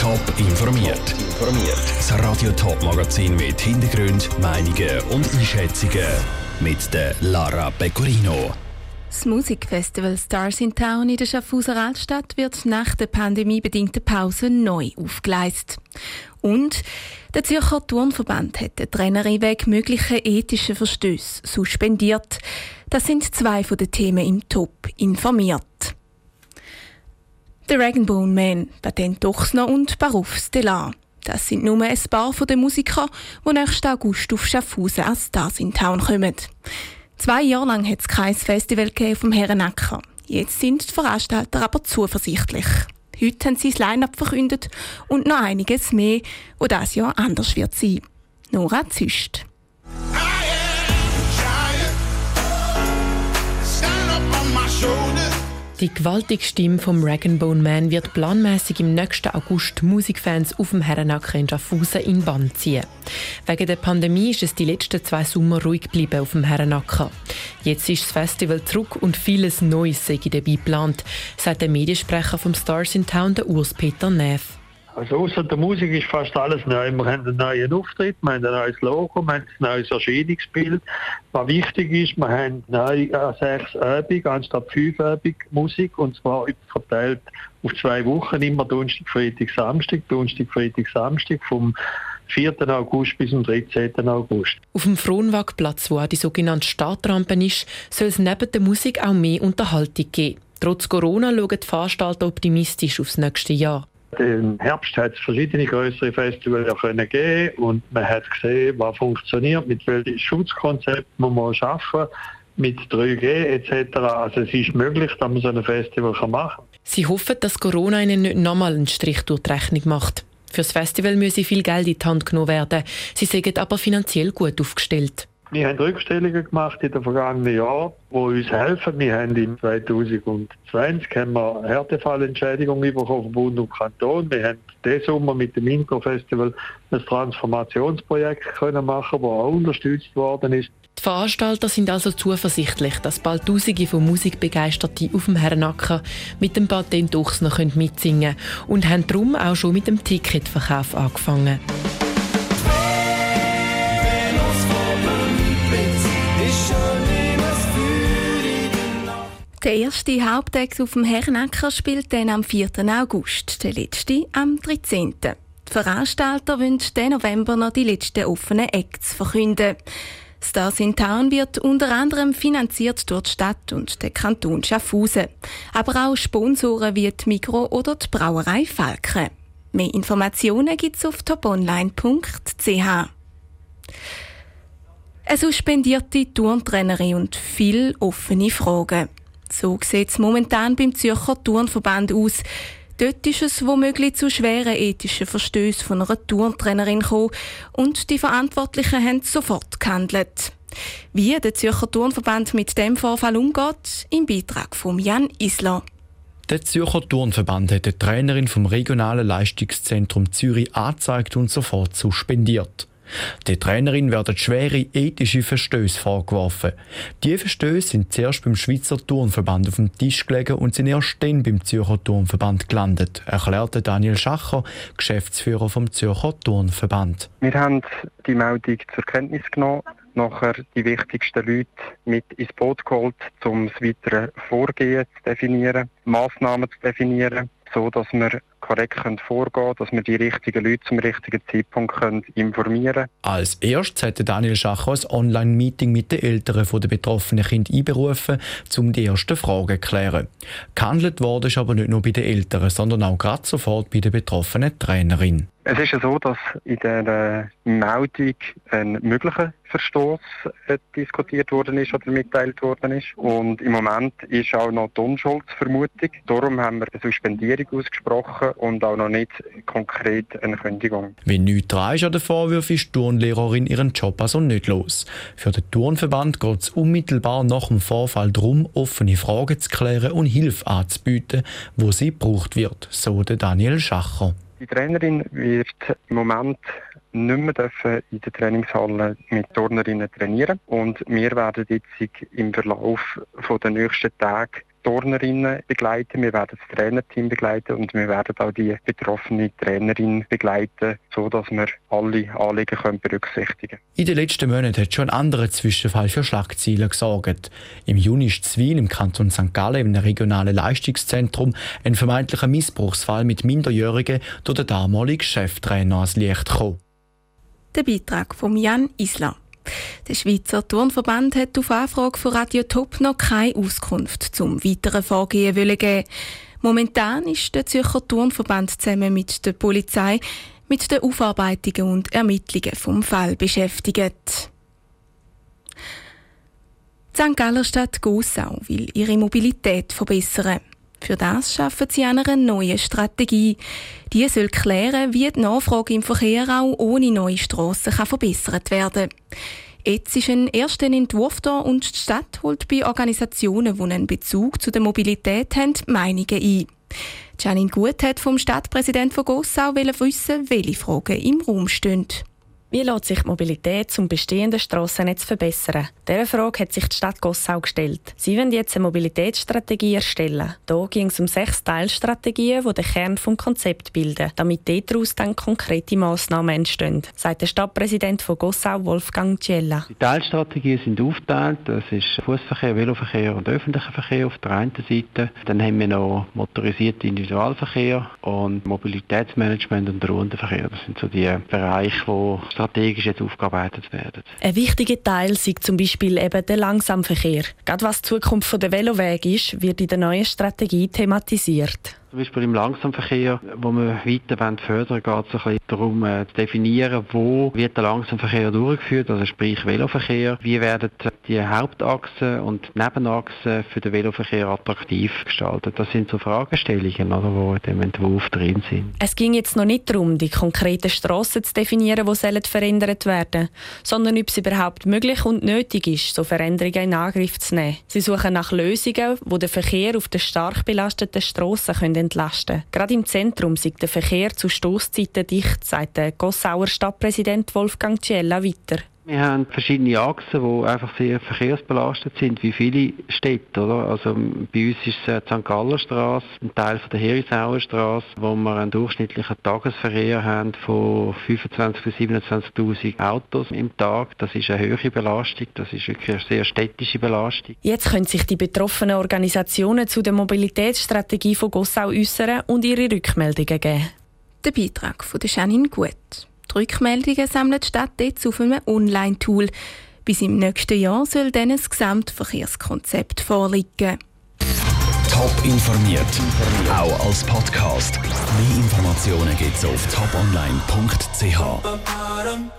Top informiert. Informiert. Das Radio Top Magazin mit Hintergrund, Meinungen und Einschätzungen mit der Lara Pecorino. Das Musikfestival Stars in Town in der Schaffhauser Altstadt wird nach der pandemiebedingten Pause neu aufgeleistet. Und der Zürcher Turnverband hat den Trainerin wegen möglichen ethischen Verstößen suspendiert. Das sind zwei von den Themen im Top informiert. The Ragbone Man, Patent Dochsner und Baruf Stellar. Das sind nur ein paar der Musiker, die nächsten August auf Schaffhausen als Stars in Town kommen. Zwei Jahre lang hat es kein Festival vom Herrenacker. Jetzt sind die Veranstalter aber zuversichtlich. Heute haben sie das Line-Up verkündet und noch einiges mehr, wo das Jahr anders wird sein. Nora Züst. Die gewaltige Stimme vom Bone Man wird planmäßig im nächsten August Musikfans auf dem Herrenacker in Schaffhausen in Bann ziehen. Wegen der Pandemie ist es die letzten zwei Sommer ruhig geblieben auf dem Herrenacker. Jetzt ist das Festival zurück und vieles Neues sei dabei geplant, sagt der Mediensprecher vom Stars in Town, der Urs Peter Neff. Also außer der Musik ist fast alles neu. Wir haben einen neuen Auftritt, wir haben ein neues Logo, wir haben ein neues Erscheinungsbild. Was wichtig ist, wir haben neu äh, sechs Übungen anstatt fünf Übungen Musik und zwar verteilt auf zwei Wochen, immer Donnerstag, Freitag, Samstag, Donnerstag, Freitag, Samstag vom 4. August bis zum 13. August. Auf dem Fronwagplatz, wo auch die sogenannte Startrampe ist, soll es neben der Musik auch mehr Unterhaltung geben. Trotz Corona schauen die Veranstalter optimistisch aufs nächste Jahr. Im Herbst hat es verschiedene größere Festivals können geben und man hat gesehen, was funktioniert, mit welchem Schutzkonzept man muss arbeiten mit 3G etc. Also es ist möglich, dass man so ein Festival machen kann. Sie hoffen, dass Corona ihnen nicht nochmal einen Strich durch die Rechnung macht. Für das Festival müsse viel Geld in die Hand genommen werden. Sie sind aber finanziell gut aufgestellt. Wir haben Rückstellungen gemacht in den vergangenen Jahren, die uns helfen. Wir haben im 2020 haben wir Härtefallentschädigung bekommen vom Bund und Kanton. Wir haben diesen Sommer mit dem Intro-Festival ein Transformationsprojekt können machen, das auch unterstützt worden ist. Die Veranstalter sind also zuversichtlich, dass bald Tausende von Musikbegeisterten auf dem Herrenacker mit dem Patent noch mitsingen können und haben darum auch schon mit dem Ticketverkauf angefangen. Der erste Hauptex auf dem Herrenacker spielt dann am 4. August, der letzte am 13. Die Veranstalter wünschen den November noch die letzten offenen Acts verkünden. Stars in Town wird unter anderem finanziert durch die Stadt und den Kanton Schaffhausen. Aber auch Sponsoren wie die Mikro oder die Brauerei Falken. Mehr Informationen gibt es auf toponline.ch. Eine suspendierte Turntrainerin und viele offene Fragen. So sieht es momentan beim Zürcher Turnverband aus. Dort ist es womöglich zu schweren ethischen Verstößen von einer Turntrainerin gekommen und die Verantwortlichen haben sofort gehandelt. Wie der Zürcher Turnverband mit dem Vorfall umgeht, im Beitrag von Jan Isler. Der Zürcher Turnverband hat die Trainerin vom regionalen Leistungszentrum Zürich angezeigt und sofort suspendiert. Der Trainerin werden schwere ethische Verstöße vorgeworfen. Die Verstöße sind zuerst beim Schweizer Turnverband auf dem Tisch gelegen und sind erst dann beim Zürcher Turnverband gelandet, erklärte Daniel Schacher, Geschäftsführer vom Zürcher Turnverband. Wir haben die Meldung zur Kenntnis genommen, nachher die wichtigsten Leute mit ins Boot geholt, um das weitere Vorgehen zu definieren, Massnahmen zu definieren so dass wir korrekt vorgehen können, dass wir die richtigen Leute zum richtigen Zeitpunkt können informieren können. Als erstes hatte Daniel Schacher ein Online-Meeting mit den Eltern der betroffenen Kinder einberufen, um die ersten Fragen zu klären. Gehandelt wurde ist aber nicht nur bei den Eltern, sondern auch gerade sofort bei der betroffenen Trainerin. Es ist ja so, dass in der Meldung ein möglicher Verstoß äh, diskutiert worden ist oder mitteilt worden ist. Und im Moment ist auch noch die Unschuldsvermutung. Darum haben wir eine Suspendierung ausgesprochen und auch noch nicht konkret eine Kündigung. Wenn nichts dran ist an den Vorwürfen, ist die Turnlehrerin ihren Job also nicht los. Für den Turnverband geht es unmittelbar nach dem Vorfall darum, offene Fragen zu klären und Hilfe anzubieten, wo sie gebraucht wird, so der Daniel Schacher. Die Trainerin wird im Moment nicht mehr dürfen in der Trainingshalle mit Turnerinnen trainieren und wir werden jetzt im Verlauf der nächsten Tage Turnerinnen begleiten, wir werden das Trainerteam begleiten und wir werden auch die betroffene Trainerin begleiten, so dass wir alle Anliegen können berücksichtigen können. In den letzten Monaten hat schon ein anderer Zwischenfall für Schlagzeilen gesorgt. Im Juni ist Zwil im Kanton St. Gallen im regionalen Leistungszentrum ein vermeintlicher Missbrauchsfall mit Minderjährigen durch den damaligen Cheftrainer ans Licht gekommen. Der Beitrag von Jan Isler. Der Schweizer Turnverband hat auf Anfrage von Radio Top noch keine Auskunft zum weiteren Vorgehen geben. Momentan ist der Zürcher Turnverband zusammen mit der Polizei mit den Aufarbeitungen und Ermittlungen vom Fall beschäftigt. Die St. Galler Stadt Gossau will ihre Mobilität verbessern. Für das arbeiten sie an einer neuen Strategie. Die soll klären, wie die Nachfrage im Verkehr auch ohne neue Strassen verbessert werden kann. Jetzt ist ein erster Entwurf da und die Stadt holt bei Organisationen, die einen Bezug zu der Mobilität haben, Meinungen ein. Janine Gut hat vom Stadtpräsidenten von Gossau wissen, welche Fragen im Raum stehen. Wie lässt sich die Mobilität zum bestehenden Strassennetz verbessern? Diese Frage hat sich die Stadt Gossau gestellt. Sie wollen jetzt eine Mobilitätsstrategie erstellen. Hier ging es um sechs Teilstrategien, die den Kern des Konzepts bilden, damit daraus dann konkrete Massnahmen entstehen, sagt der Stadtpräsident von Gossau, Wolfgang Ciella. Die Teilstrategien sind aufgeteilt. Das ist Fußverkehr, Veloverkehr und öffentlicher Verkehr auf der einen Seite. Dann haben wir noch motorisierten Individualverkehr und Mobilitätsmanagement und Rundenverkehr. Das sind so die Bereiche, die strategisch jetzt aufgearbeitet werden. Ein wichtiger Teil ist zum Beispiel eben der Langsamverkehr. Gerade was die Zukunft der Velowege ist, wird in der neuen Strategie thematisiert. Zum Beispiel im Langsamverkehr, wo wir weiter fördern wollen, geht es ein bisschen darum äh, zu definieren, wo wird der Langsamverkehr durchgeführt, also sprich Veloverkehr. Wie werden die Hauptachsen und Nebenachsen für den Veloverkehr attraktiv gestaltet? Das sind so Fragestellungen, oder, die in dem Entwurf drin sind. Es ging jetzt noch nicht darum, die konkreten Strassen zu definieren, die sollen verändert werden, sondern ob es überhaupt möglich und nötig ist, so Veränderungen in Angriff zu nehmen. Sie suchen nach Lösungen, wo den Verkehr auf den stark belasteten Strassen entlasten Gerade im Zentrum sieht der Verkehr zu Stoßzeiten dicht, sagt der Gossauer Stadtpräsident Wolfgang Ciella weiter. Wir haben verschiedene Achsen, die einfach sehr verkehrsbelastet sind, wie viele Städte. Oder? Also bei uns ist es die St. Galler Straße, ein Teil von der Herisauer Straße, wo wir einen durchschnittlichen Tagesverkehr haben von 25.000 bis 27.000 Autos im Tag. Das ist eine höhere Belastung, das ist wirklich eine sehr städtische Belastung. Jetzt können sich die betroffenen Organisationen zu der Mobilitätsstrategie von Gossau äußern und ihre Rückmeldungen geben. Der Beitrag von Janine Gut. Die Rückmeldungen sammelt die Stadt jetzt auf einem Online-Tool. Bis im nächsten Jahr soll dann ein Gesamtverkehrskonzept vorliegen. Top informiert, auch als Podcast. Mehr Informationen gibt es auf toponline.ch.